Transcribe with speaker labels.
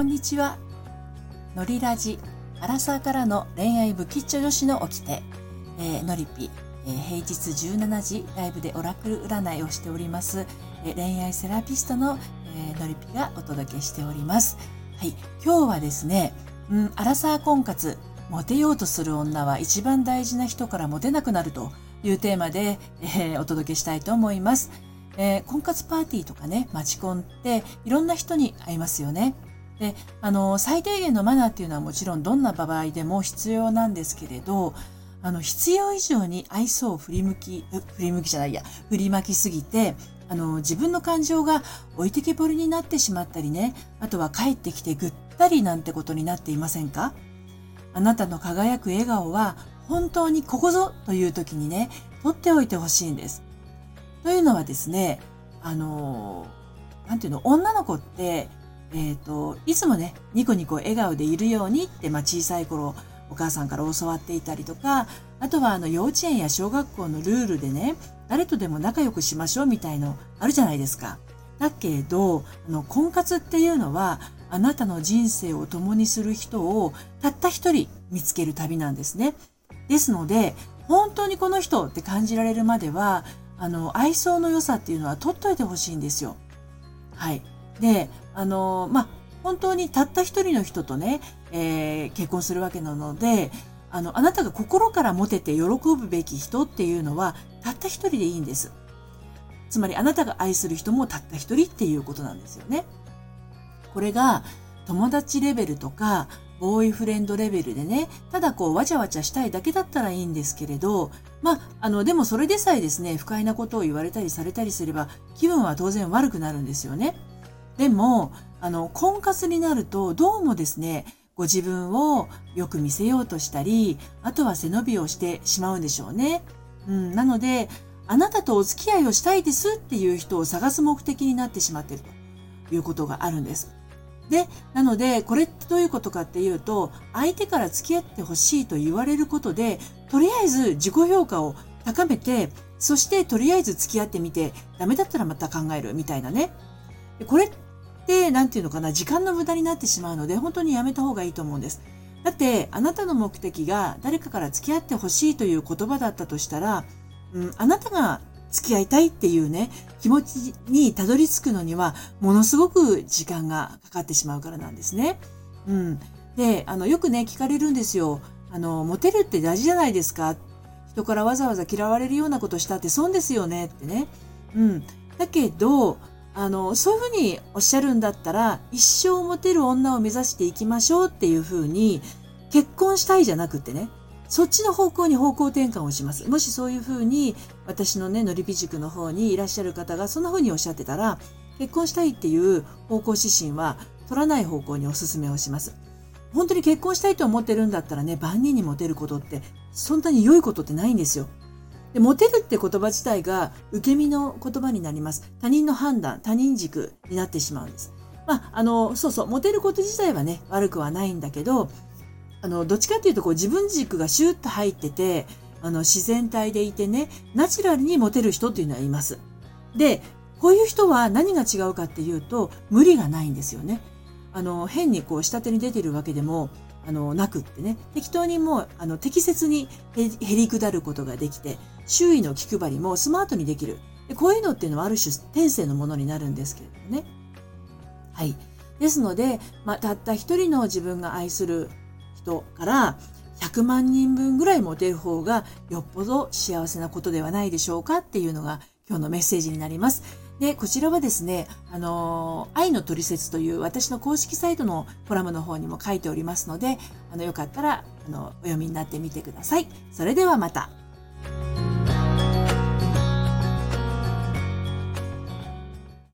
Speaker 1: こんにちは。のりラジ、アラサーからの恋愛不吉祥女子の掟、えー、のりぴ、えー、平日17時ライブでオラクル占いをしております、えー、恋愛セラピストの、えー、のりぴがお届けしております。はい、今日はですね、うん、アラサー婚活、モテようとする女は一番大事な人からモテなくなるというテーマで、えー、お届けしたいと思います。えー、婚活パーティーとかね、マチコンっていろんな人に会いますよね。で、あの、最低限のマナーっていうのはもちろんどんな場合でも必要なんですけれど、あの、必要以上に愛想を振り向き、振り向きじゃないや、振りまきすぎて、あの、自分の感情が置いてけぼりになってしまったりね、あとは帰ってきてぐったりなんてことになっていませんか？あなたの輝く笑顔は本当にここぞという時にね、取っておいてほしいんです。というのはですね、あの、なんていうの、女の子って、えっ、ー、と、いつもね、ニコニコ笑顔でいるようにって、まあ小さい頃、お母さんから教わっていたりとか、あとはあの幼稚園や小学校のルールでね、誰とでも仲良くしましょうみたいのあるじゃないですか。だけど、あの、婚活っていうのは、あなたの人生を共にする人をたった一人見つける旅なんですね。ですので、本当にこの人って感じられるまでは、あの、愛想の良さっていうのは取っといてほしいんですよ。はい。で、あの、まあ、本当にたった一人の人とね、えー、結婚するわけなので、あの、あなたが心から持てて喜ぶべき人っていうのは、たった一人でいいんです。つまり、あなたが愛する人もたった一人っていうことなんですよね。これが、友達レベルとか、ボーイフレンドレベルでね、ただこうわちゃわちゃしたいだけだったらいいんですけれど、まあ、あの、でもそれでさえですね、不快なことを言われたりされたりすれば、気分は当然悪くなるんですよね。でも、あの、婚活になると、どうもですね、ご自分をよく見せようとしたり、あとは背伸びをしてしまうんでしょうね。うん、なので、あなたとお付き合いをしたいですっていう人を探す目的になってしまっているということがあるんです。で、なので、これってどういうことかっていうと、相手から付き合ってほしいと言われることで、とりあえず自己評価を高めて、そしてとりあえず付き合ってみて、ダメだったらまた考えるみたいなね。これって、なんていうのかな、時間の無駄になってしまうので、本当にやめた方がいいと思うんです。だって、あなたの目的が誰かから付き合ってほしいという言葉だったとしたら、うん、あなたが付き合いたいっていうね、気持ちにたどり着くのには、ものすごく時間がかかってしまうからなんですね。うん。で、あの、よくね、聞かれるんですよ。あの、モテるって大事じゃないですか。人からわざわざ嫌われるようなことしたって損ですよねってね。うん。だけど、あの、そういうふうにおっしゃるんだったら、一生モテる女を目指していきましょうっていうふうに、結婚したいじゃなくてね、そっちの方向に方向転換をします。もしそういうふうに、私のね、のりび塾の方にいらっしゃる方がそんなふうにおっしゃってたら、結婚したいっていう方向指針は取らない方向にお勧めをします。本当に結婚したいと思ってるんだったらね、万人にモテることって、そんなに良いことってないんですよ。で、モテるって言葉自体が受け身の言葉になります。他人の判断、他人軸になってしまうんです。まあ、あの、そうそう、モテること自体はね、悪くはないんだけど、あの、どっちかっていうと、こう、自分軸がシューッと入ってて、あの、自然体でいてね、ナチュラルにモテる人っていうのはいます。で、こういう人は何が違うかっていうと、無理がないんですよね。あの、変にこう、下手に出てるわけでも、あの、なくってね、適当にもう、あの、適切にへり下ることができて、周囲の気配りもスマートにできる。でこういうのっていうのはある種天性のものになるんですけれどもね。はい。ですので、まあ、たった一人の自分が愛する人から100万人分ぐらいモテる方がよっぽど幸せなことではないでしょうかっていうのが今日のメッセージになります。で、こちらはですね、あの、愛のトリセツという私の公式サイトのコラムの方にも書いておりますので、あの、よかったら、あの、お読みになってみてください。それではまた。